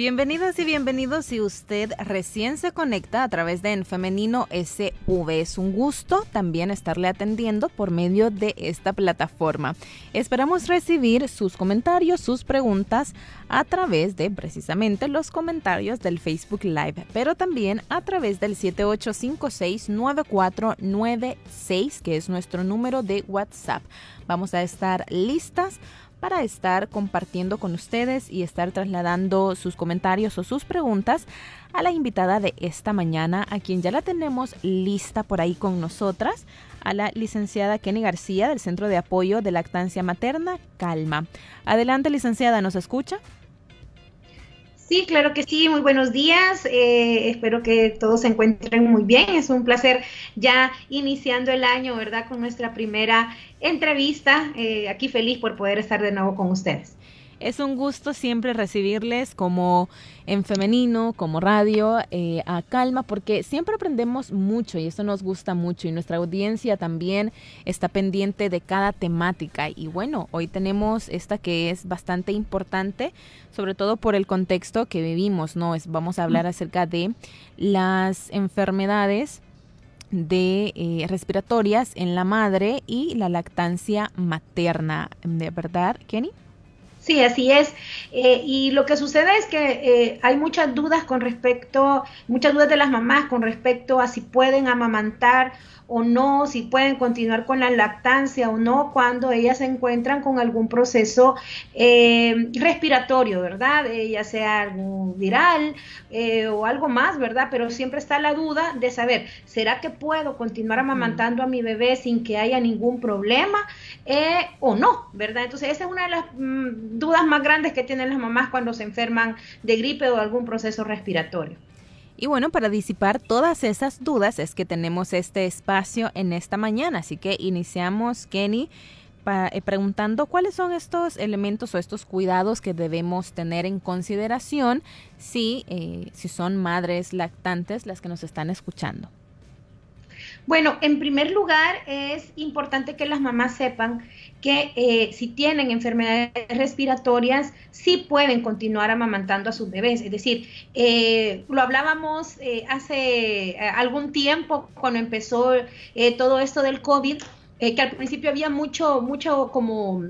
Bienvenidas y bienvenidos si usted recién se conecta a través de En Femenino SV. Es un gusto también estarle atendiendo por medio de esta plataforma. Esperamos recibir sus comentarios, sus preguntas a través de precisamente los comentarios del Facebook Live, pero también a través del 78569496, que es nuestro número de WhatsApp. Vamos a estar listas para estar compartiendo con ustedes y estar trasladando sus comentarios o sus preguntas a la invitada de esta mañana, a quien ya la tenemos lista por ahí con nosotras, a la licenciada Kenny García del Centro de Apoyo de Lactancia Materna, Calma. Adelante, licenciada, ¿nos escucha? Sí, claro que sí, muy buenos días. Eh, espero que todos se encuentren muy bien. Es un placer ya iniciando el año, ¿verdad? Con nuestra primera entrevista. Eh, aquí feliz por poder estar de nuevo con ustedes. Es un gusto siempre recibirles como en femenino, como radio, eh, a calma, porque siempre aprendemos mucho y eso nos gusta mucho y nuestra audiencia también está pendiente de cada temática. Y bueno, hoy tenemos esta que es bastante importante, sobre todo por el contexto que vivimos, ¿no? Es, vamos a hablar acerca de las enfermedades de eh, respiratorias en la madre y la lactancia materna, ¿de verdad, Kenny? Sí, así es. Eh, y lo que sucede es que eh, hay muchas dudas con respecto, muchas dudas de las mamás con respecto a si pueden amamantar o no, si pueden continuar con la lactancia o no, cuando ellas se encuentran con algún proceso eh, respiratorio, ¿verdad? Eh, ya sea algo viral eh, o algo más, ¿verdad? Pero siempre está la duda de saber, ¿será que puedo continuar amamantando a mi bebé sin que haya ningún problema o no, ¿verdad? Entonces esa es una de las mm, dudas más grandes que tienen las mamás cuando se enferman de gripe o algún proceso respiratorio. Y bueno, para disipar todas esas dudas es que tenemos este espacio en esta mañana. Así que iniciamos, Kenny, eh, preguntando cuáles son estos elementos o estos cuidados que debemos tener en consideración si, eh, si son madres lactantes las que nos están escuchando. Bueno, en primer lugar es importante que las mamás sepan que eh, si tienen enfermedades respiratorias, sí pueden continuar amamantando a sus bebés. Es decir, eh, lo hablábamos eh, hace algún tiempo cuando empezó todo esto del COVID eh, que al principio había mucho, mucho, como,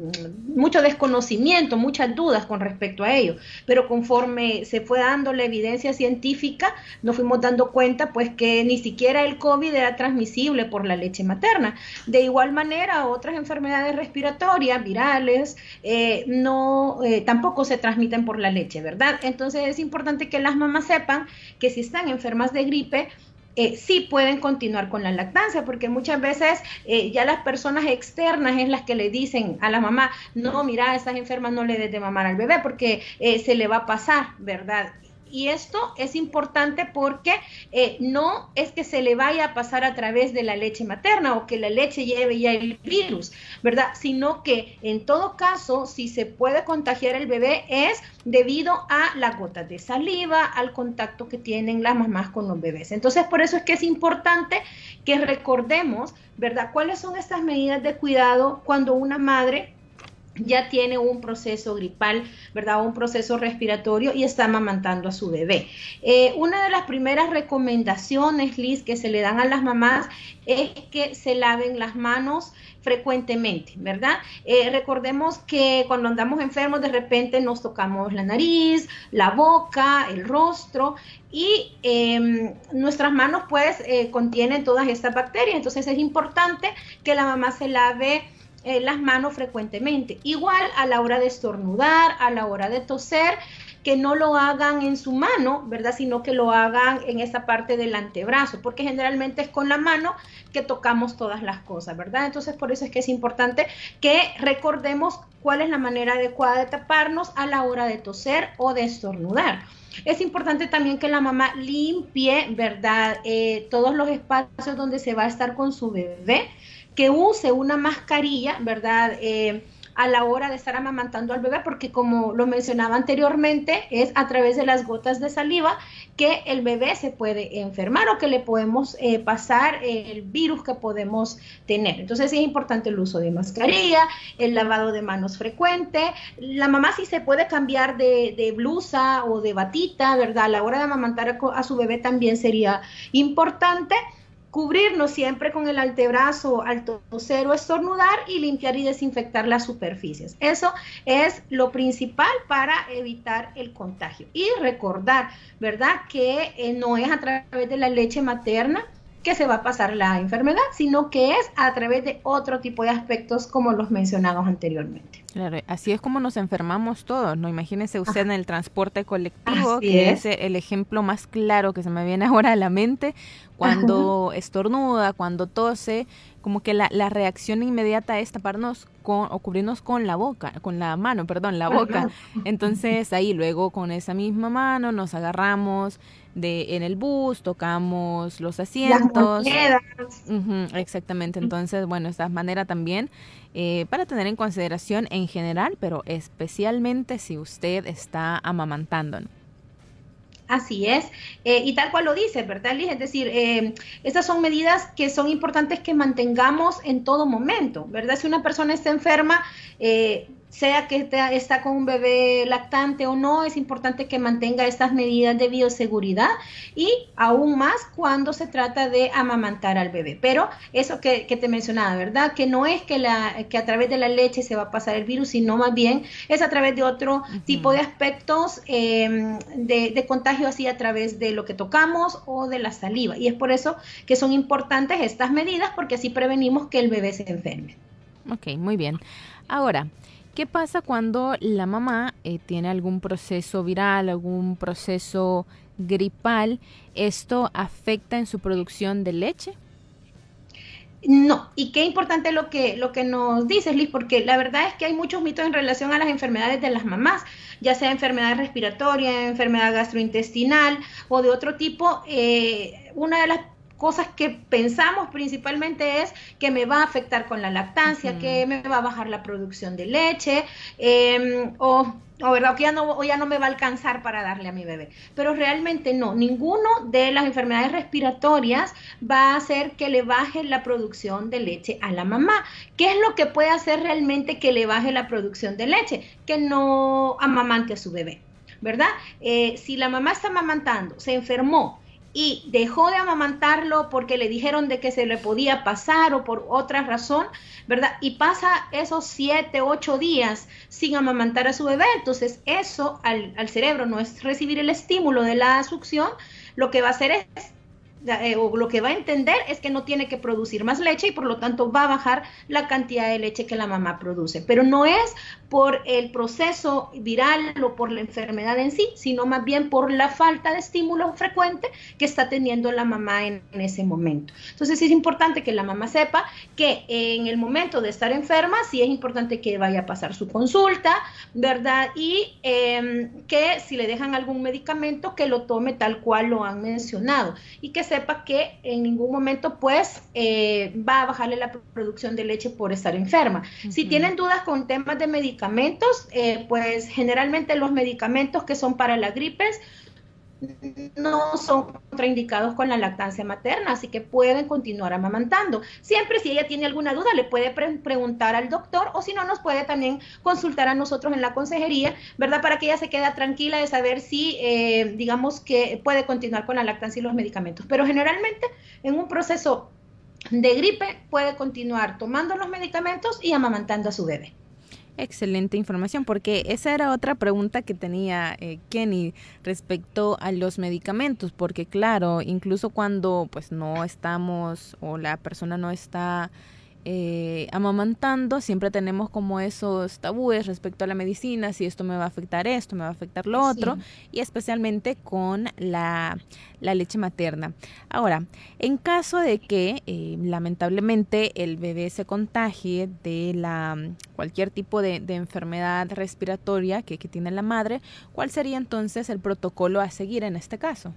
mucho desconocimiento, muchas dudas con respecto a ello, pero conforme se fue dando la evidencia científica, nos fuimos dando cuenta pues que ni siquiera el COVID era transmisible por la leche materna. De igual manera, otras enfermedades respiratorias, virales, eh, no, eh, tampoco se transmiten por la leche, ¿verdad? Entonces es importante que las mamás sepan que si están enfermas de gripe, eh, sí pueden continuar con la lactancia, porque muchas veces eh, ya las personas externas es las que le dicen a la mamá, no, mira, esas enfermas no le des de mamar al bebé porque eh, se le va a pasar, ¿verdad? Y esto es importante porque eh, no es que se le vaya a pasar a través de la leche materna o que la leche lleve ya el virus, ¿verdad? Sino que en todo caso, si se puede contagiar el bebé es debido a la gota de saliva, al contacto que tienen las mamás con los bebés. Entonces, por eso es que es importante que recordemos, ¿verdad? ¿Cuáles son estas medidas de cuidado cuando una madre ya tiene un proceso gripal, ¿verdad? Un proceso respiratorio y está amamantando a su bebé. Eh, una de las primeras recomendaciones, Liz, que se le dan a las mamás es que se laven las manos frecuentemente, ¿verdad? Eh, recordemos que cuando andamos enfermos de repente nos tocamos la nariz, la boca, el rostro y em, nuestras manos pues eh, contienen todas estas bacterias, entonces es importante que la mamá se lave eh, las manos frecuentemente. Igual a la hora de estornudar, a la hora de toser, que no lo hagan en su mano, ¿verdad? Sino que lo hagan en esa parte del antebrazo, porque generalmente es con la mano que tocamos todas las cosas, ¿verdad? Entonces por eso es que es importante que recordemos cuál es la manera adecuada de taparnos a la hora de toser o de estornudar. Es importante también que la mamá limpie, ¿verdad? Eh, todos los espacios donde se va a estar con su bebé que use una mascarilla, ¿verdad? Eh, a la hora de estar amamantando al bebé, porque como lo mencionaba anteriormente, es a través de las gotas de saliva que el bebé se puede enfermar o que le podemos eh, pasar el virus que podemos tener. Entonces es importante el uso de mascarilla, el lavado de manos frecuente. La mamá sí se puede cambiar de, blusa o de batita, ¿verdad? A la hora de amamantar a su bebé también sería importante cubrirnos siempre con el antebrazo al toser estornudar y limpiar y desinfectar las superficies. Eso es lo principal para evitar el contagio. Y recordar, ¿verdad? Que eh, no es a través de la leche materna que se va a pasar la enfermedad, sino que es a través de otro tipo de aspectos como los mencionados anteriormente. Claro, así es como nos enfermamos todos, ¿no? Imagínese usted en el transporte colectivo, que es. el ejemplo más claro que se me viene ahora a la mente, cuando estornuda, cuando tose, como que la, la, reacción inmediata es taparnos con, o cubrirnos con la boca, con la mano, perdón, la boca. Entonces ahí luego con esa misma mano nos agarramos de en el bus, tocamos los asientos. exactamente, entonces bueno, esta manera también eh, para tener en consideración en general, pero especialmente si usted está amamantando. Así es, eh, y tal cual lo dice, ¿verdad, Liz? Es decir, eh, estas son medidas que son importantes que mantengamos en todo momento, ¿verdad? Si una persona está enferma, eh, sea que está con un bebé lactante o no, es importante que mantenga estas medidas de bioseguridad y aún más cuando se trata de amamantar al bebé. Pero eso que, te mencionaba, ¿verdad? Que no es que, la, que a través de la leche se va a pasar el virus, sino más bien es a través de otro tipo de aspectos em, de, de contagio así a través de lo que tocamos o de la saliva. Y es por eso que son importantes estas medidas porque así prevenimos que el bebé se enferme. Ok, muy bien. Ahora, ¿Qué pasa cuando la mamá eh, tiene algún proceso viral, algún proceso gripal? ¿Esto afecta en su producción de leche? No, y qué importante lo que, lo que nos dices, Liz, porque la verdad es que hay muchos mitos en relación a las enfermedades de las mamás, ya sea enfermedad respiratoria, enfermedad gastrointestinal o de otro tipo. Eh, una de las cosas que pensamos principalmente es que me va a afectar con la lactancia, que me va a bajar la producción de leche, em, o, o, ¿verdad? que ya no, o ya no me va a alcanzar para darle a mi bebé. Pero realmente no, ninguno de las enfermedades respiratorias va a hacer que le baje la producción de leche a la mamá. ¿Qué es lo que puede hacer realmente que le baje la producción de leche? Que no amamante a su bebé. ¿Verdad? Eh, si la mamá está amamantando, se enfermó, y dejó de amamantarlo porque le dijeron de que se le podía pasar o por otra razón, ¿verdad? Y pasa esos siete, ocho días sin amamantar a su bebé. Entonces eso al, al cerebro no es recibir el estímulo de la succión, lo que va a hacer es eh, o lo que va a entender es que no tiene que producir más leche y por lo tanto va a bajar la cantidad de leche que la mamá produce. Pero no es por el proceso viral o por la enfermedad en sí, sino más bien por la falta de estímulo frecuente que está teniendo la mamá en, ese momento. Entonces es importante que la mamá sepa que en el momento de estar enferma sí es importante que vaya a pasar su consulta, ¿verdad? Y em, que si le dejan algún medicamento que lo tome tal cual lo han mencionado y que sepa que en ningún momento pues eh, va a bajarle la producción de leche por estar enferma. Si tienen dudas con temas de medicamentos, eh, pues generalmente los medicamentos que son para la gripes no son contraindicados con la lactancia materna, así que pueden continuar amamantando. Siempre si ella tiene alguna duda le puede preguntar al doctor o si no nos puede también consultar a nosotros en la consejería, ¿verdad? Para que ella se quede tranquila de saber si, eh, digamos, que puede continuar con la lactancia y los medicamentos. Pero generalmente en un proceso de gripe puede continuar tomando los medicamentos y amamantando a su bebé. Excelente información, porque esa era otra pregunta que tenía eh, Kenny respecto a los medicamentos, porque claro, incluso cuando pues no estamos o la persona no está eh, amamantando, siempre tenemos como esos tabúes respecto a la medicina, si esto me va a afectar esto, me va a afectar lo otro, y especialmente con la, leche materna. Ahora, en caso de que eh, lamentablemente el bebé se contagie de la cualquier tipo de, enfermedad respiratoria que, que tiene la madre, ¿cuál sería entonces el protocolo a seguir en este caso?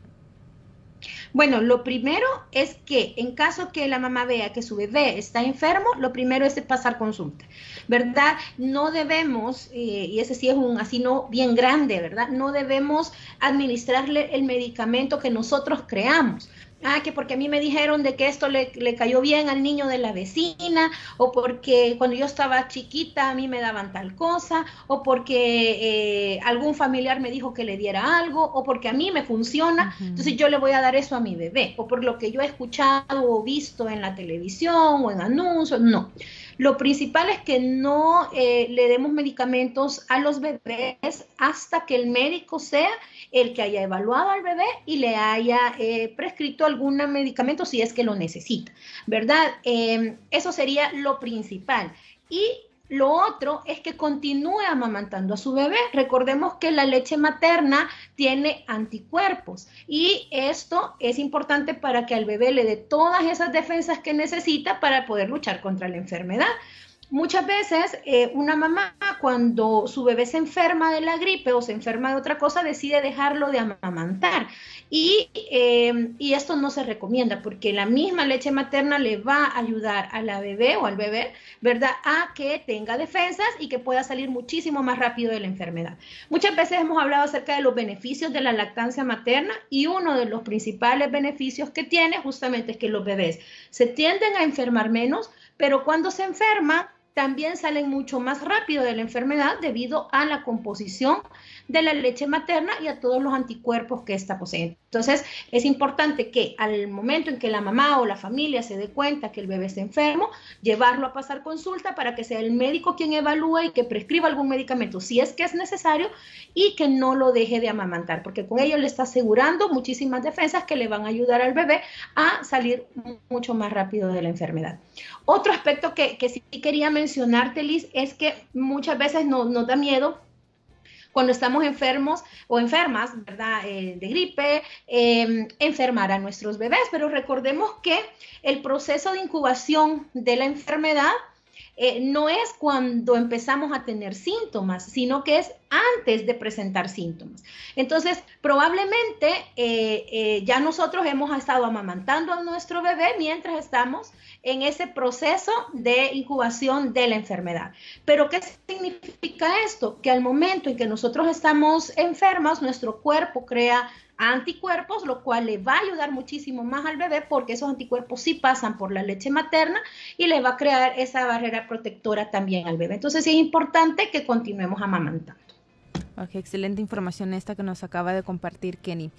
Bueno, lo primero es que en caso que la mamá vea que su bebé está enfermo, lo primero es pasar consulta, ¿verdad? No debemos, eh, y ese sí es un así no bien grande, ¿verdad? No debemos administrarle el medicamento que nosotros creamos ah, que porque a mí me dijeron de que esto le, cayó bien al niño de la vecina, o porque cuando yo estaba chiquita a mí me daban tal cosa, o porque eh, algún familiar me dijo que le diera algo, o porque a mí me funciona, entonces yo le voy a dar eso a mi bebé, o por lo que yo he escuchado o visto en la televisión o en anuncios, no. Lo principal es que no eh, le demos medicamentos a los bebés hasta que el médico sea el que haya evaluado al bebé y le haya eh, prescrito algún medicamento si es que lo necesita, ¿verdad? Em, eso sería lo principal. Y lo otro es que continúe amamantando a su bebé. Recordemos que la leche materna tiene anticuerpos y esto es importante para que al bebé le dé todas esas defensas que necesita para poder luchar contra la enfermedad. Muchas veces eh, una mamá cuando su bebé se enferma de la gripe o se enferma de otra cosa decide dejarlo de amamantar y, em, y, esto no se recomienda porque la misma leche materna le va a ayudar a la bebé o al bebé, ¿verdad? A que tenga defensas y que pueda salir muchísimo más rápido de la enfermedad. Muchas veces hemos hablado acerca de los beneficios de la lactancia materna y uno de los principales beneficios que tiene justamente es que los bebés se tienden a enfermar menos, pero cuando se enferman también salen mucho más rápido de la enfermedad debido a la composición de la leche materna y a todos los anticuerpos que ésta posee. Entonces, es importante que al momento en que la mamá o la familia se dé cuenta que el bebé está enfermo, llevarlo a pasar consulta para que sea el médico quien evalúe y que prescriba algún medicamento si es que es necesario y que no lo deje de amamantar, porque con ello le está asegurando muchísimas defensas que le van a ayudar al bebé a salir mucho más rápido de la enfermedad. Otro aspecto que, sí quería mencionarte, Liz, es que muchas veces nos da miedo cuando estamos enfermos o enfermas, ¿verdad? Eh, de gripe, em, enfermar a nuestros bebés. Pero recordemos que el proceso de incubación de la enfermedad eh, no es cuando empezamos a tener síntomas, sino que es antes de presentar síntomas. Entonces, probablemente eh, ya nosotros hemos estado amamantando a nuestro bebé mientras estamos en ese proceso de incubación de la enfermedad. Pero, ¿qué significa esto? Que al momento en que nosotros estamos enfermas, nuestro cuerpo crea anticuerpos, lo cual le va a ayudar muchísimo más al bebé porque esos anticuerpos sí pasan por la leche materna y le va a crear esa barrera protectora también al bebé. Entonces es importante que continuemos amamantando. Ok, excelente información esta que nos acaba de compartir Kenny.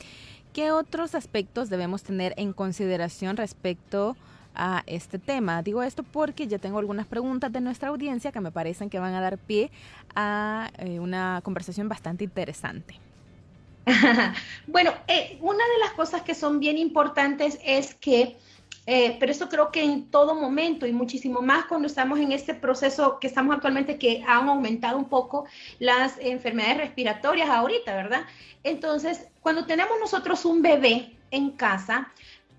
¿Qué otros aspectos debemos tener en consideración respecto a este tema. Digo esto porque ya tengo algunas preguntas de nuestra audiencia que me parecen que van a dar pie a eh, una conversación bastante interesante. bueno, eh, una de las cosas que son bien importantes es que, eh, pero eso creo que en todo momento y muchísimo más cuando estamos en este proceso que estamos actualmente, que han aumentado un poco las enfermedades respiratorias ahorita, ¿verdad? Entonces, cuando tenemos nosotros un bebé en casa,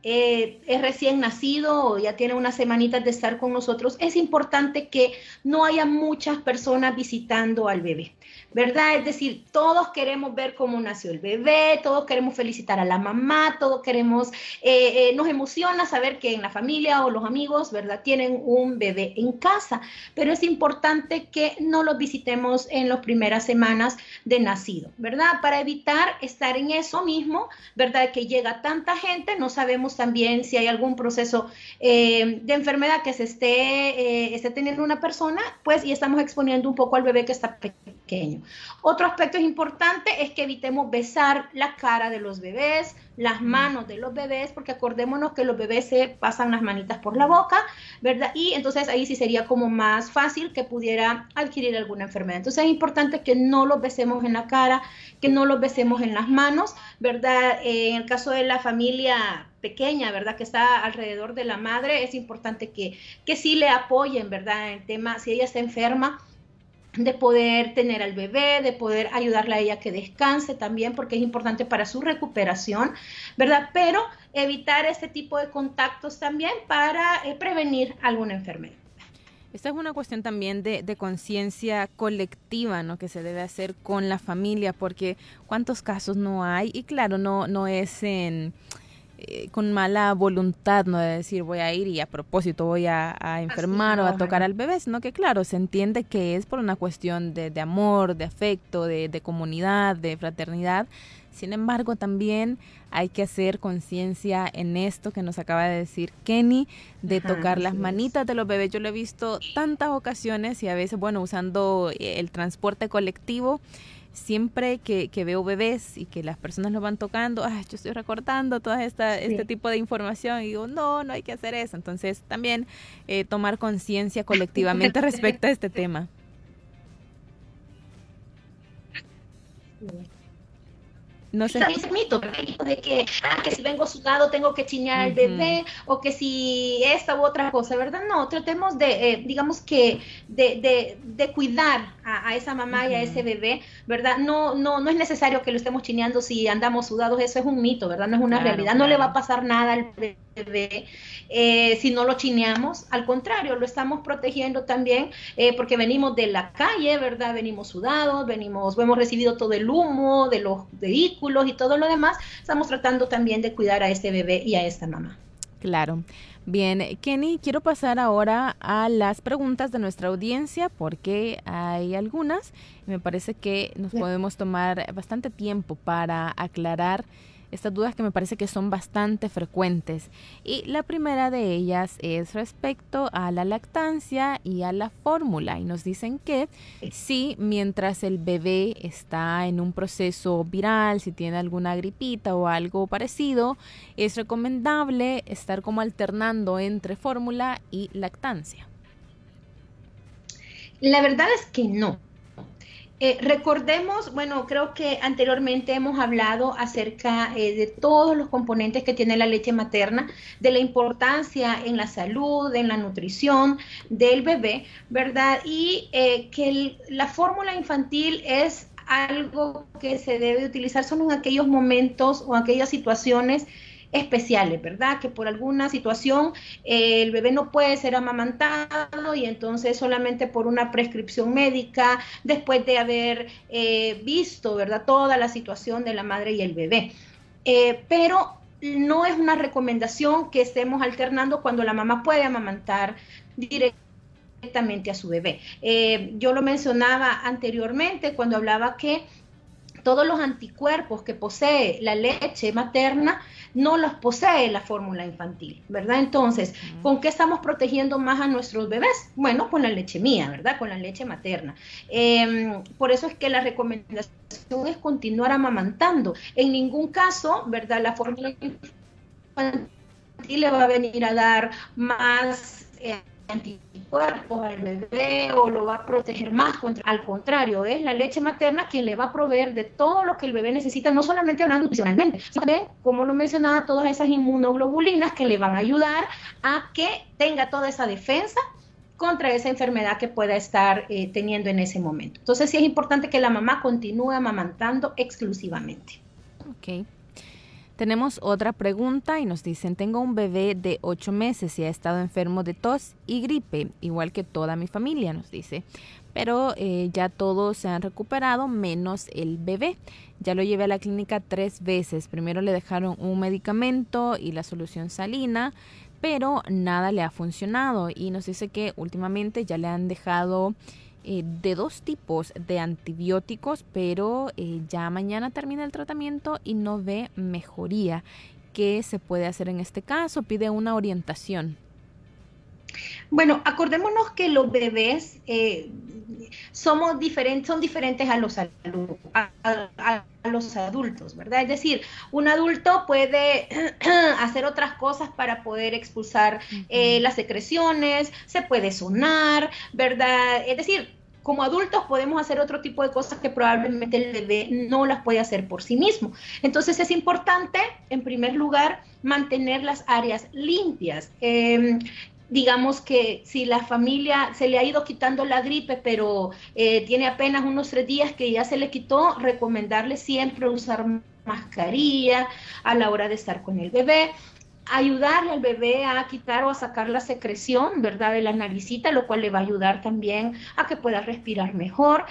eh, es recién nacido o ya tiene unas semanitas de estar con nosotros, es importante que no haya muchas personas visitando al bebé. ¿Verdad? Es decir, todos queremos ver cómo nació el bebé, todos queremos felicitar a la mamá, todos queremos, eh, eh, nos emociona saber que en la familia o los amigos, ¿verdad? Tienen un bebé en casa, pero es importante que no los visitemos en las primeras semanas de nacido, ¿verdad? Para evitar estar en eso mismo, ¿verdad? Que llega tanta gente, no sabemos también si hay algún proceso eh, de enfermedad que se esté, esté teniendo una persona, pues, y estamos exponiendo un poco al bebé que está pequeño. Otro aspecto importante es que evitemos besar la cara de los bebés, las manos de los bebés, porque acordémonos que los bebés se pasan las manitas por la boca, ¿verdad? Y entonces ahí sí sería como más fácil que pudiera adquirir alguna enfermedad. Entonces es importante que no los besemos en la cara, que no los besemos en las manos, ¿verdad? Eh, en el caso de la familia pequeña, ¿verdad? Que está alrededor de la madre, es importante que, que sí le apoyen, ¿verdad? En el tema, si ella está enferma, de poder tener al bebé, de poder ayudarle a ella que descanse también, porque es importante para su recuperación, ¿verdad? Pero evitar este tipo de contactos también para eh, prevenir alguna enfermedad. Esta es una cuestión también de, de conciencia colectiva, ¿no? Que se debe hacer con la familia, porque cuántos casos no hay, y claro, no, no es en eh, con mala voluntad, no de decir voy a ir y a propósito voy a, enfermar o a tocar al bebé, sino que claro, se entiende que es por una cuestión de, de amor, de afecto, de, de comunidad, de fraternidad. Sin embargo, también hay que hacer conciencia en esto que nos acaba de decir Kenny, de tocar las manitas de los bebés. Yo lo he visto tantas ocasiones y a veces, bueno, usando el transporte colectivo, siempre que, veo bebés y que las personas lo van tocando, yo estoy recortando todo esta, este tipo de información y digo, no, no hay que hacer eso. Entonces también eh, tomar conciencia colectivamente respecto a este tema. No sé. También mito, De que, ah, que si vengo sudado tengo que chiñar al bebé, o que si esta u otra cosa, ¿verdad? No, tratemos de, eh, digamos que, de, de, cuidar a, esa mamá y a ese bebé, ¿verdad? No, no, no es necesario que lo estemos chineando si andamos sudados, eso es un mito, ¿verdad? No es una realidad, no le va a pasar nada al bebé eh, si no lo chineamos, al contrario, lo estamos protegiendo también eh, porque venimos de la calle, ¿verdad? Venimos sudados, venimos, hemos recibido todo el humo de los vehículos y todo lo demás, estamos tratando también de cuidar a este bebé y a esta mamá. Claro. Bien, Kenny, quiero pasar ahora a las preguntas de nuestra audiencia porque hay algunas. Me parece que nos podemos tomar bastante tiempo para aclarar estas dudas que me parece que son bastante frecuentes. Y la primera de ellas es respecto a la lactancia y a la fórmula. Y nos dicen que si mientras el bebé está en un proceso viral, si tiene alguna gripita o algo parecido, es recomendable estar como alternando entre fórmula y lactancia. La verdad es que no. Eh, recordemos, bueno, creo que anteriormente hemos hablado acerca eh, de todos los componentes que tiene la leche materna, de la importancia en la salud, en la nutrición del bebé, ¿verdad? Y eh, que la fórmula infantil es algo que se debe utilizar solo en aquellos momentos o aquellas situaciones especiales, ¿verdad? Que por alguna situación eh, el bebé no puede ser amamantado y entonces solamente por una prescripción médica, después de haber eh, visto, ¿verdad? Toda la situación de la madre y el bebé. Eh, pero no es una recomendación que estemos alternando cuando la mamá puede amamantar directamente a su bebé. yo lo mencionaba anteriormente cuando hablaba que todos los anticuerpos que posee la leche materna no los posee la fórmula infantil, ¿verdad? Entonces, ¿con qué estamos protegiendo más a nuestros bebés? Bueno, con la leche mía, ¿verdad? Con la leche materna. Em, por eso es que la recomendación es continuar amamantando. En ningún caso, ¿verdad? La fórmula infantil le va a venir a dar más... Eh, anticuerpos al bebé o lo va a proteger más contra. Al contrario, es la leche materna quien le va a proveer de todo lo que el bebé necesita, no solamente hablando nutricionalmente, sino como lo mencionaba, todas esas inmunoglobulinas que le van a ayudar a que tenga toda esa defensa contra esa enfermedad que pueda estar eh, teniendo en ese momento. Entonces sí es importante que la mamá continúe amamantando exclusivamente. Ok. Tenemos otra pregunta y nos dicen, tengo un bebé de 8 meses y ha estado enfermo de tos y gripe, igual que toda mi familia, nos dice. Pero eh, ya todos se han recuperado, menos el bebé. Ya lo llevé a la clínica tres veces. Primero le dejaron un medicamento y la solución salina, pero nada le ha funcionado. Y nos dice que últimamente ya le han dejado eh, de dos tipos de antibióticos, pero eh, ya mañana termina el tratamiento y no ve mejoría. ¿Qué se puede hacer en este caso? Pide una orientación. Bueno, acordémonos que los bebés eh, somos diferentes, son diferentes a los, a, los adultos, ¿verdad? Es decir, un adulto puede hacer otras cosas para poder expulsar eh, las secreciones, se puede sonar, ¿verdad? Es decir, como adultos podemos hacer otro tipo de cosas que probablemente el bebé no las puede hacer por sí mismo. Entonces es importante, en primer lugar, mantener las áreas limpias. Em, digamos que si la familia se le ha ido quitando la gripe, pero eh, tiene apenas unos tres días que ya se le quitó, recomendarle siempre usar mascarilla a la hora de estar con el bebé ayudarle al bebé a quitar o a sacar la secreción, ¿verdad? De la naricita, lo cual le va a ayudar también a que pueda respirar mejor.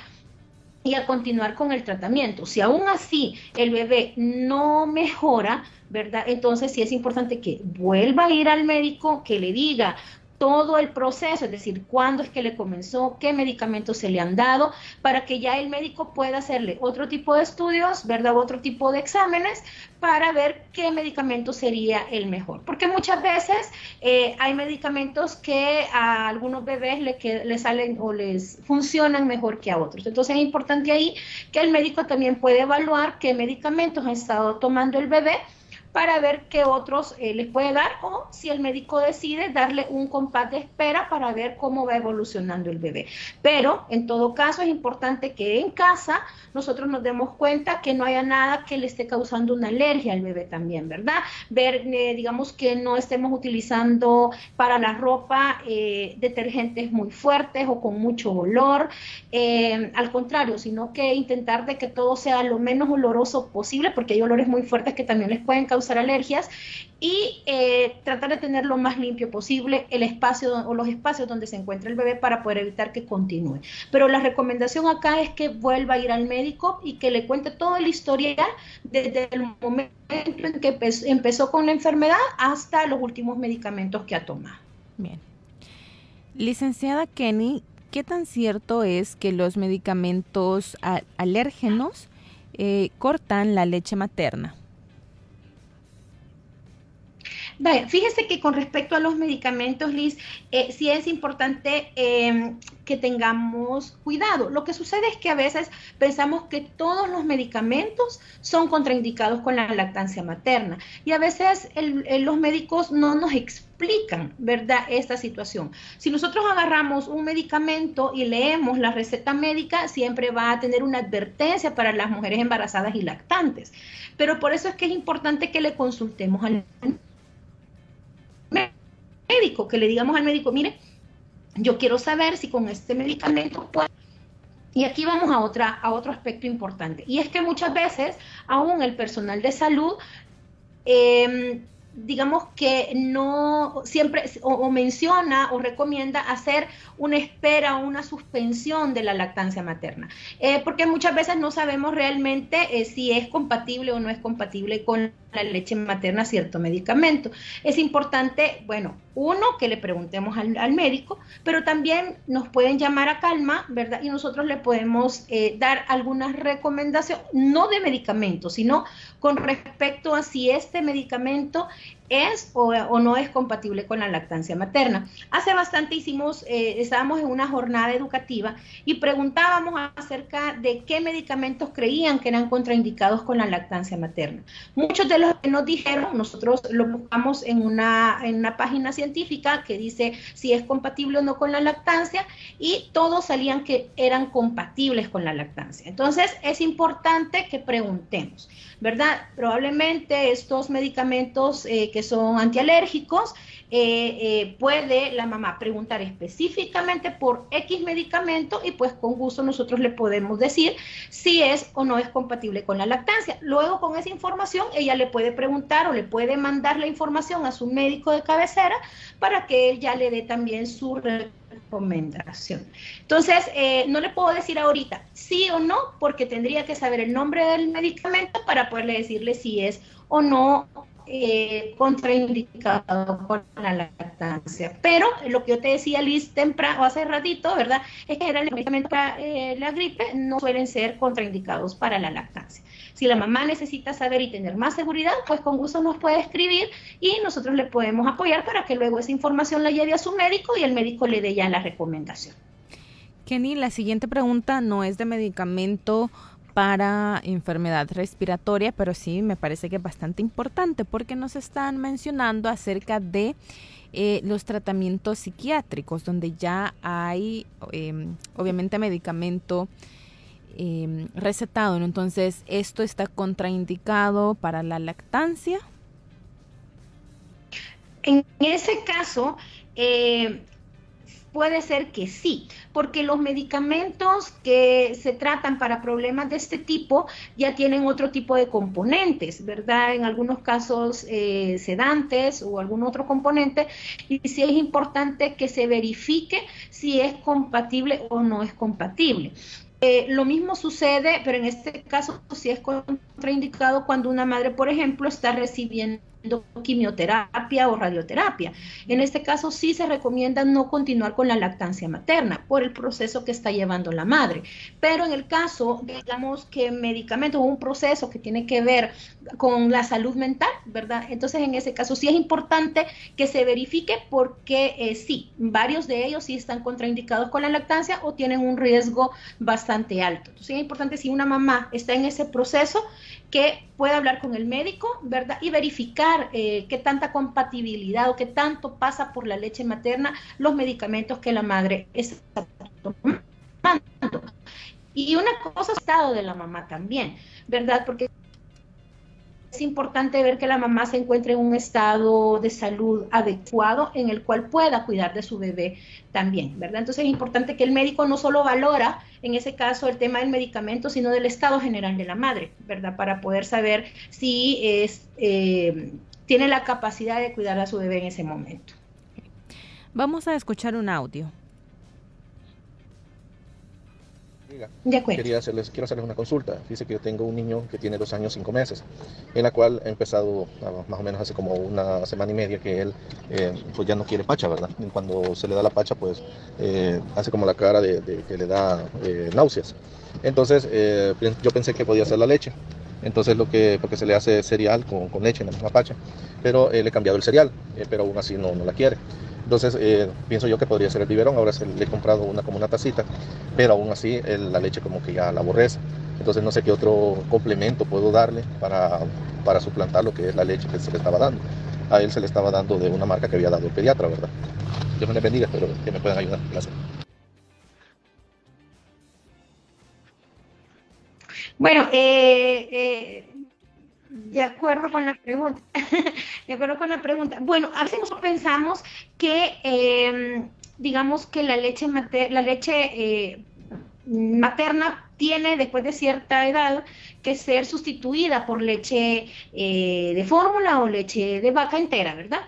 Y a continuar con el tratamiento. Si aún así el bebé no mejora, ¿verdad? Entonces sí es importante que vuelva a ir al médico, que le diga, todo el proceso, es decir, cuándo es que le comenzó, qué medicamentos se le han dado, para que ya el médico pueda hacerle otro tipo de estudios, ¿verdad? Otro tipo de exámenes para ver qué medicamento sería el mejor. Porque muchas veces eh, hay medicamentos que a algunos bebés le, que, le salen o les funcionan mejor que a otros. Entonces es importante ahí que el médico también puede evaluar qué medicamentos ha estado tomando el bebé para ver qué otros eh, les puede dar o si el médico decide darle un compás de espera para ver cómo va evolucionando el bebé. Pero en todo caso es importante que en casa nosotros nos demos cuenta que no haya nada que le esté causando una alergia al bebé también, ¿verdad? Ver, eh, digamos que no estemos utilizando para la ropa eh, detergentes muy fuertes o con mucho olor, al contrario, sino que intentar de que todo sea lo menos oloroso posible porque hay olores muy fuertes que también les pueden causar alergias y eh, tratar de tener lo más limpio posible el espacio o los espacios donde se encuentra el bebé para poder evitar que continúe. Pero la recomendación acá es que vuelva a ir al médico y que le cuente todo el historial desde el momento en que empezó con la enfermedad hasta los últimos medicamentos que ha tomado. Bien. Licenciada Kenny, ¿qué tan cierto es que los medicamentos alérgenos eh, cortan la leche materna? Fíjese que con respecto a los medicamentos, Liz, eh, sí es importante em, que tengamos cuidado. Lo que sucede es que a veces pensamos que todos los medicamentos son contraindicados con la lactancia materna y a veces los médicos no nos explican, ¿verdad?, esta situación. Si nosotros agarramos un medicamento y leemos la receta médica, siempre va a tener una advertencia para las mujeres embarazadas y lactantes. Pero por eso es que es importante que le consultemos al médico, que le digamos al médico, mire, yo quiero saber si con este medicamento puedo... Y aquí vamos a, otra, a otro aspecto importante, y es que muchas veces aún el personal de salud eh, digamos que no siempre o, menciona o recomienda hacer una espera o una suspensión de la lactancia materna, eh, porque muchas veces no sabemos realmente eh, si es compatible o no es compatible con la leche materna cierto medicamento. Es importante, bueno, uno, que le preguntemos al, médico, pero también nos pueden llamar a calma, ¿verdad? Y nosotros le podemos eh, dar algunas recomendaciones, no de medicamentos, sino con respecto a si este medicamento es o, no es compatible con la lactancia materna. Hace bastante hicimos, eh, estábamos en una jornada educativa y preguntábamos acerca de qué medicamentos creían que eran contraindicados con la lactancia materna. Muchos de los que nos dijeron, nosotros lo buscamos en una, en una página científica que dice si es compatible o no con la lactancia y todos salían que eran compatibles con la lactancia. Entonces es importante que preguntemos, ¿verdad? Probablemente estos medicamentos eh, que son antialérgicos, eh, eh, puede la mamá preguntar específicamente por X medicamento y pues con gusto nosotros le podemos decir si es o no es compatible con la lactancia. Luego con esa información ella le puede preguntar o le puede mandar la información a su médico de cabecera para que él ya le dé también su recomendación. Entonces, eh, no le puedo decir ahorita sí o no, porque tendría que saber el nombre del medicamento para poderle decirle si es o no eh, contraindicado con la lactancia. Pero lo que yo te decía, Liz, temprano, hace ratito, ¿verdad? Es que medicamento para eh, la gripe no suelen ser contraindicados para la lactancia. Si la mamá necesita saber y tener más seguridad, pues con gusto nos puede escribir y nosotros le podemos apoyar para que luego esa información la lleve a su médico y el médico le dé ya la recomendación. Kenny, la siguiente pregunta no es de medicamento para enfermedad respiratoria, pero sí me parece que es bastante importante porque nos están mencionando acerca de eh, los tratamientos psiquiátricos, donde ya hay em, obviamente medicamento em, recetado. Entonces, ¿esto está contraindicado para la lactancia? En ese caso, eh, Puede ser que sí, porque los medicamentos que se tratan para problemas de este tipo ya tienen otro tipo de componentes, ¿verdad? En algunos casos eh, sedantes o algún otro componente, y sí es importante que se verifique si es compatible o no es compatible. Eh, lo mismo sucede, pero en este caso sí es contraindicado cuando una madre, por ejemplo, está recibiendo quimioterapia o radioterapia. En este caso sí se recomienda no continuar con la lactancia materna por el proceso que está llevando la madre. Pero en el caso, digamos que medicamentos o un proceso que tiene que ver con la salud mental, ¿verdad? Entonces en ese caso sí es importante que se verifique porque eh, sí, varios de ellos sí están contraindicados con la lactancia o tienen un riesgo bastante alto. Entonces es importante si una mamá está en ese proceso, que pueda hablar con el médico, ¿verdad? Y verificar eh, qué tanta compatibilidad o qué tanto pasa por la leche materna los medicamentos que la madre está tomando. Y una cosa es estado de la mamá también, ¿verdad? Porque es importante ver que la mamá se encuentre en un estado de salud adecuado en el cual pueda cuidar de su bebé también, ¿verdad? Entonces es importante que el médico no solo valora en ese caso el tema del medicamento, sino del estado general de la madre, ¿verdad? Para poder saber si es, eh, tiene la capacidad de cuidar a su bebé en ese momento. Vamos a escuchar un audio. Quería hacerles, quiero hacerles una consulta. Dice que yo tengo un niño que tiene dos años, cinco meses, en la cual he empezado ah, más o menos hace como una semana y media que él eh, pues ya no quiere pacha, ¿verdad? Y cuando se le da la pacha, pues eh, hace como la cara de, que le da eh, náuseas. Entonces yo pensé que podía ser la leche. Entonces lo que, porque se le hace cereal con, con leche en la misma pacha, pero le he cambiado el cereal, pero aún así no, no la quiere. Entonces eh, pienso yo que podría ser el biberón, ahora se le he comprado una como una tacita, pero aún así la leche como que ya la aborrece. Entonces no sé qué otro complemento puedo darle para, para suplantar lo que es la leche que se le estaba dando. A él se le estaba dando de una marca que había dado el pediatra, ¿verdad? Dios me les bendiga, pero que me puedan ayudar. Gracias. Bueno, eh, eh de acuerdo con la pregunta. de acuerdo con la pregunta. Bueno, a veces nosotros pensamos que, em, digamos que la leche, la leche eh, materna tiene después de cierta edad que ser sustituida por leche eh, de fórmula o leche de vaca entera, ¿verdad?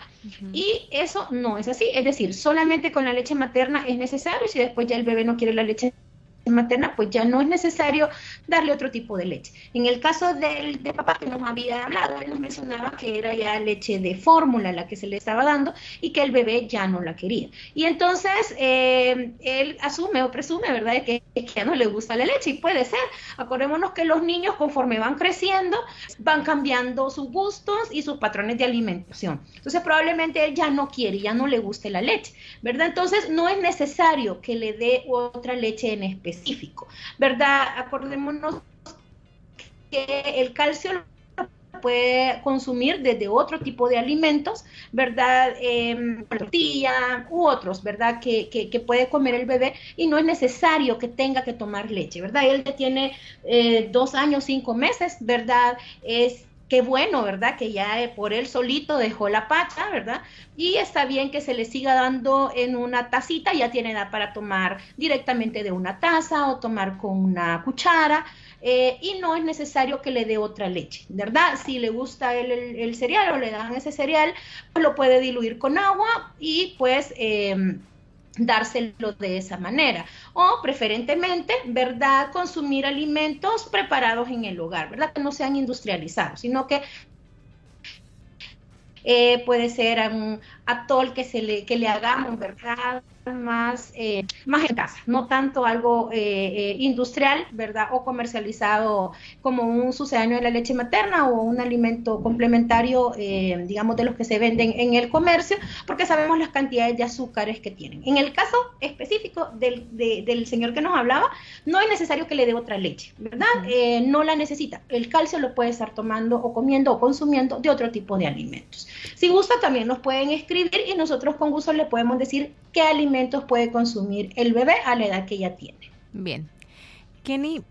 Y eso no es así, es decir, solamente con la leche materna es necesario y si después ya el bebé no quiere la leche materna, pues ya no es necesario darle otro tipo de leche. En el caso del de papá que nos había hablado, él nos mencionaba que era ya leche de fórmula la que se le estaba dando y que el bebé ya no la quería. Y entonces eh, él asume o presume, ¿verdad?, que, que, ya no le gusta la leche y puede ser. Acordémonos que los niños conforme van creciendo van cambiando sus gustos y sus patrones de alimentación. Entonces probablemente él ya no quiere, ya no le guste la leche, ¿verdad? Entonces no es necesario que le dé otra leche en especial específico, ¿verdad? Acordémonos que el calcio lo puede consumir desde otro tipo de alimentos, ¿verdad? Eh, tortilla u otros, ¿verdad? Que, que, puede comer el bebé y no es necesario que tenga que tomar leche, ¿verdad? Él que tiene eh, dos años, cinco meses, ¿verdad? Es qué bueno, ¿verdad? Que ya eh, por él solito dejó la pacha, ¿verdad? Y está bien que se le siga dando en una tacita, ya tiene edad para tomar directamente de una taza o tomar con una cuchara. Eh, y no es necesario que le dé otra leche, ¿verdad? Si le gusta el, el, cereal o le dan ese cereal, pues lo puede diluir con agua y pues... Eh, dárselo de esa manera. O preferentemente, ¿verdad? Consumir alimentos preparados en el hogar, ¿verdad? Que no sean industrializados, sino que eh, puede ser un atol que, se le, que le hagamos, ¿verdad? Más, eh, más en casa, no tanto algo eh, eh, industrial, ¿verdad? O comercializado como un sucedáneo de la leche materna o un alimento complementario, digamos, de los que se venden en el comercio, porque sabemos las cantidades de azúcares que tienen. En el caso específico del, del señor que nos hablaba, no es necesario que le dé otra leche, ¿verdad? no la necesita. El calcio lo puede estar tomando o comiendo o consumiendo de otro tipo de alimentos. Si gusta, también nos pueden escribir y nosotros con gusto le podemos decir qué alimentos puede consumir el bebé a la edad que ya tiene. Bien. Kenny,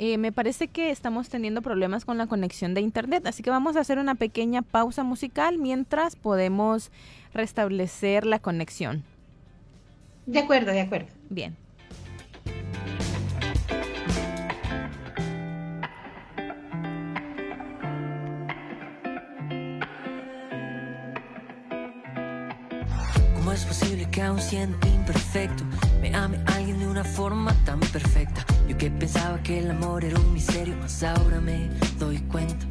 eh, me parece que estamos teniendo problemas con la conexión de internet, así que vamos a hacer una pequeña pausa musical mientras podemos restablecer la conexión. De acuerdo, de acuerdo. Bien. Es posible que aún siendo imperfecto me ame alguien de una forma tan perfecta? Yo que pensaba que el amor era un misterio, mas ahora me doy cuenta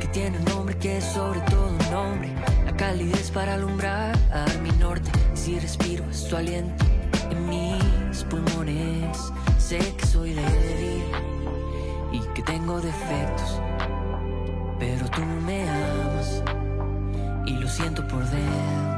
que tiene un nombre que es sobre todo un nombre. La calidez para alumbrar a mi norte. Si respiro es tu aliento en mis pulmones, sé que soy débil y que tengo defectos, pero tú me amas y lo siento por dentro.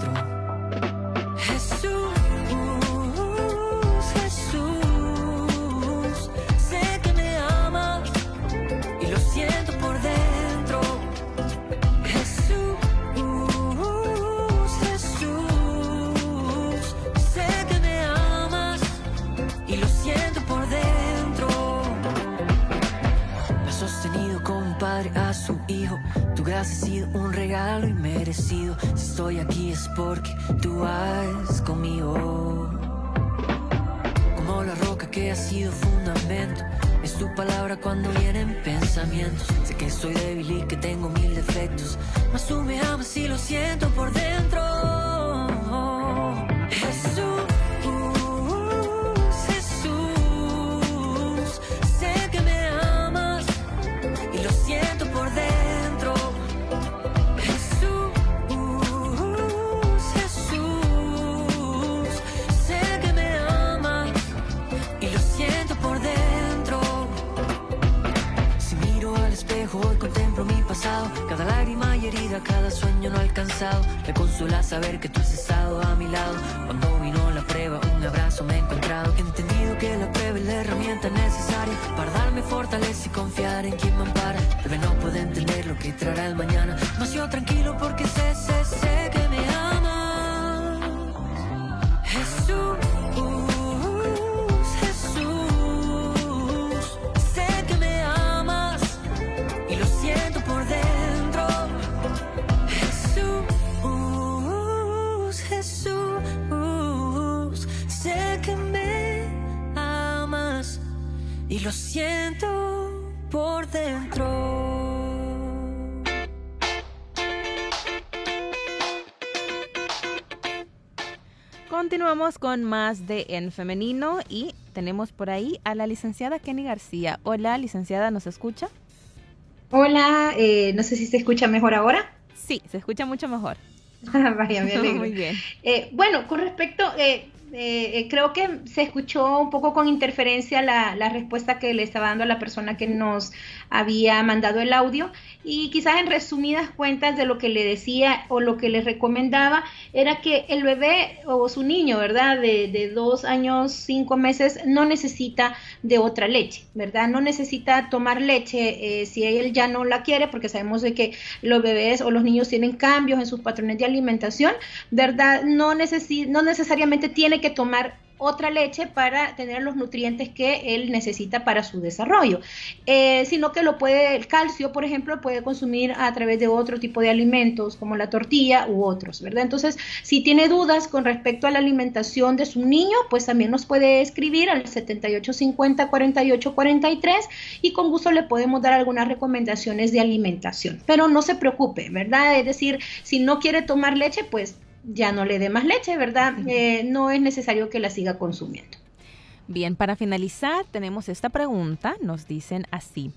Es saber que tú has estado a mi lado. Cuando vino la prueba, un abrazo me he encontrado. He entendido que la prueba es la herramienta necesaria para darme fortaleza y confiar en quien me ampara. Tal vez no pueda entender lo que traerá el mañana, mas tranquilo porque sé, sé, Continuamos con más de En Femenino y tenemos por ahí a la licenciada Kenny García. Hola, licenciada, ¿nos escucha? Hola, eh, no sé si se escucha mejor ahora. Sí, se escucha mucho mejor. Vaya, me alegro. Muy bien. Eh, bueno, con respecto, eh, eh, eh, creo que se escuchó un poco con interferencia la, la respuesta que le estaba dando a la persona que nos había mandado el audio y quizás en resumidas cuentas de lo que le decía o lo que le recomendaba era que el bebé o su niño, ¿verdad? De, de dos años, cinco meses, no necesita de otra leche, ¿verdad? No necesita tomar leche eh, si él ya no la quiere, porque sabemos de que los bebés o los niños tienen cambios en sus patrones de alimentación, ¿verdad? No, necesi no necesariamente tiene que tomar otra leche para tener los nutrientes que él necesita para su desarrollo, eh, sino que lo puede, el calcio, por ejemplo, puede consumir a través de otro tipo de alimentos como la tortilla u otros, ¿verdad? Entonces, si tiene dudas con respecto a la alimentación de su niño, pues también nos puede escribir al 7850 4843 y con gusto le podemos dar algunas recomendaciones de alimentación. Pero no se preocupe, ¿verdad? Es decir, si no quiere tomar leche, pues ya no le dé más leche, ¿verdad? Eh, no es necesario que la siga consumiendo. Bien, para finalizar, tenemos esta pregunta. Nos dicen así.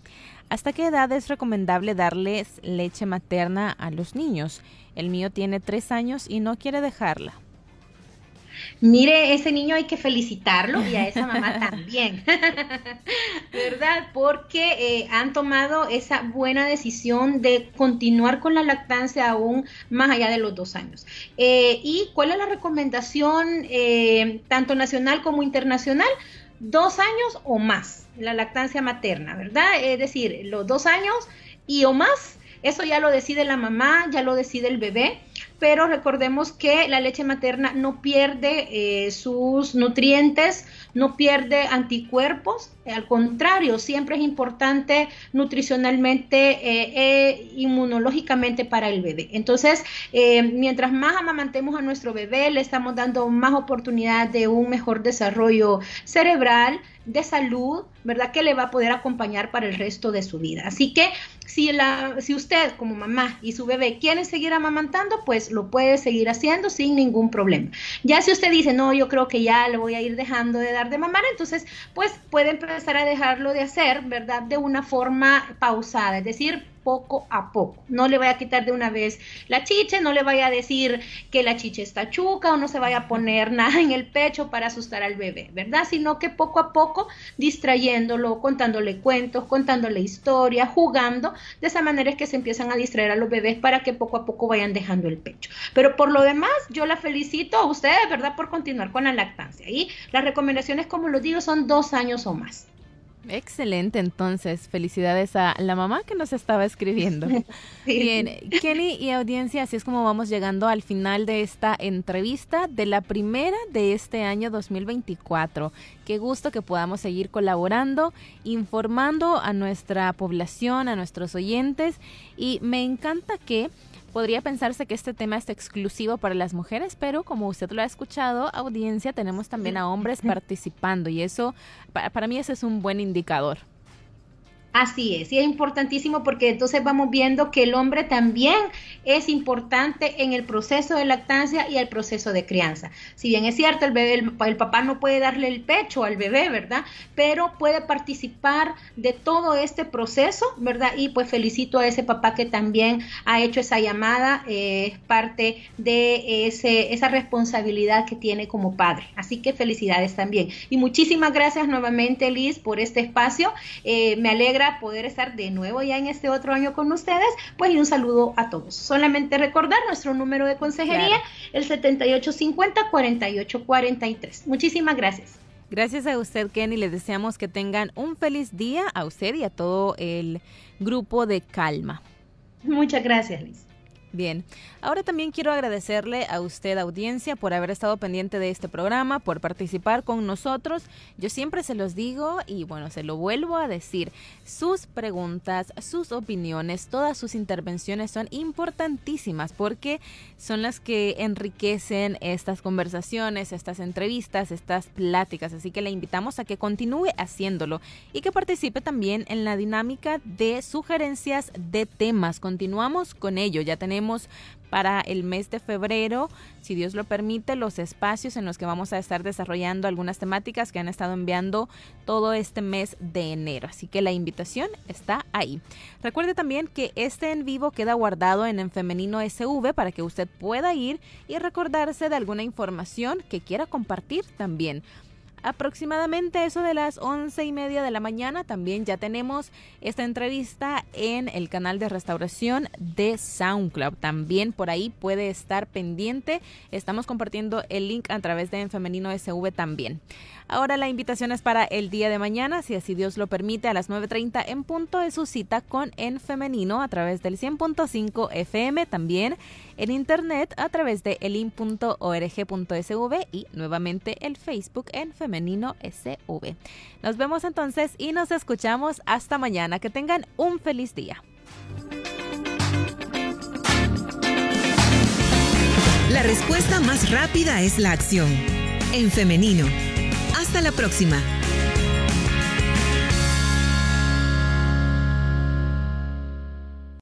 ¿Hasta qué edad es recomendable darles leche materna a los niños? El mío tiene tres años y no quiere dejarla. Mire, ese niño hay que felicitarlo y a esa mamá también, ¿verdad? Porque eh, han tomado esa buena decisión de continuar con la lactancia aún más allá de los dos años. Eh, ¿Y cuál es la recomendación eh, tanto nacional como internacional? Dos años o más, la lactancia materna, ¿verdad? Es decir, los dos años y o más, eso ya lo decide la mamá, ya lo decide el bebé pero recordemos que la leche materna no pierde eh, sus nutrientes, no pierde anticuerpos, al contrario, siempre es importante nutricionalmente e inmunológicamente para el bebé. Entonces, eh, mientras más amamantemos a nuestro bebé, le estamos dando más oportunidad de un mejor desarrollo cerebral, de salud, ¿verdad? Que le va a poder acompañar para el resto de su vida. Así que si, la, si usted como mamá y su bebé quieren seguir amamantando, pues lo puede seguir haciendo sin ningún problema. Ya si usted dice, no, yo creo que ya le voy a ir dejando de dar de mamar, entonces pues puede empezar a dejarlo de hacer, ¿verdad? De una forma pausada, es decir, poco a poco. No le vaya a quitar de una vez la chiche, no le vaya a decir que la chiche está chuca o no se vaya a poner nada en el pecho para asustar al bebé, ¿verdad? Sino que poco a poco distrayéndolo, contándole cuentos, contándole historias, jugando, de esa manera es que se empiezan a distraer a los bebés para que poco a poco vayan dejando el pecho. Pero por lo demás, yo la felicito a ustedes, ¿verdad? Por continuar con la lactancia. Y las recomendaciones, como lo digo, son dos años o más. Excelente, entonces, felicidades a la mamá que nos estaba escribiendo. Bien, Kenny y audiencia, así es como vamos llegando al final de esta entrevista de la primera de este año 2024. Qué gusto que podamos seguir colaborando, informando a nuestra población, a nuestros oyentes y me encanta que Podría pensarse que este tema es exclusivo para las mujeres, pero como usted lo ha escuchado, audiencia, tenemos también a hombres participando y eso, para, mí ese es un buen indicador. Así es, y es importantísimo porque entonces vamos viendo que el hombre también es importante en el proceso de lactancia y el proceso de crianza. Si bien es cierto, el bebé, el, papá no puede darle el pecho al bebé, ¿verdad? Pero puede participar de todo este proceso, ¿verdad? Y pues felicito a ese papá que también ha hecho esa llamada, eh, es parte de ese, esa responsabilidad que tiene como padre. Así que felicidades también. Y muchísimas gracias nuevamente, Liz, por este espacio. Eh, me alegra poder estar de nuevo ya en este otro año con ustedes, pues y un saludo a todos. Solamente recordar nuestro número de consejería, el 7850-4843. Muchísimas gracias. Gracias a usted, Kenny. Les deseamos que tengan un feliz día a usted y a todo el grupo de Calma. Muchas gracias, Liz. Bien, ahora también quiero agradecerle a usted, audiencia, por haber estado pendiente de este programa, por participar con nosotros. Yo siempre se los digo y bueno, se lo vuelvo a decir. Sus preguntas, sus opiniones, todas sus intervenciones son importantísimas porque son las que enriquecen estas conversaciones, estas entrevistas, estas pláticas. Así que le invitamos a que continúe haciéndolo y que participe también en la dinámica de sugerencias de temas. Continuamos con ello. Ya tenemos para el mes de febrero, si Dios lo permite, los espacios en los que vamos a estar desarrollando algunas temáticas que han estado enviando todo este mes de enero. Así que la invitación está ahí. Recuerde también que este en vivo queda guardado en En Femenino SV para que usted pueda ir y recordarse de alguna información que quiera compartir también aproximadamente eso de las once y media de la mañana también ya tenemos esta entrevista en el canal de restauración de SoundCloud. También por ahí puede estar pendiente. Estamos compartiendo el link a través de En Femenino SV también. Ahora la invitación es para el día de mañana, si así Dios lo permite, a las 9.30 en punto de su cita con En Femenino a través del 100.5 FM, también en internet a través de elin.org.sv y nuevamente el Facebook en Femenino SV. Nos vemos entonces y nos escuchamos hasta mañana. Que tengan un feliz día. La respuesta más rápida es la acción. En femenino hasta la próxima.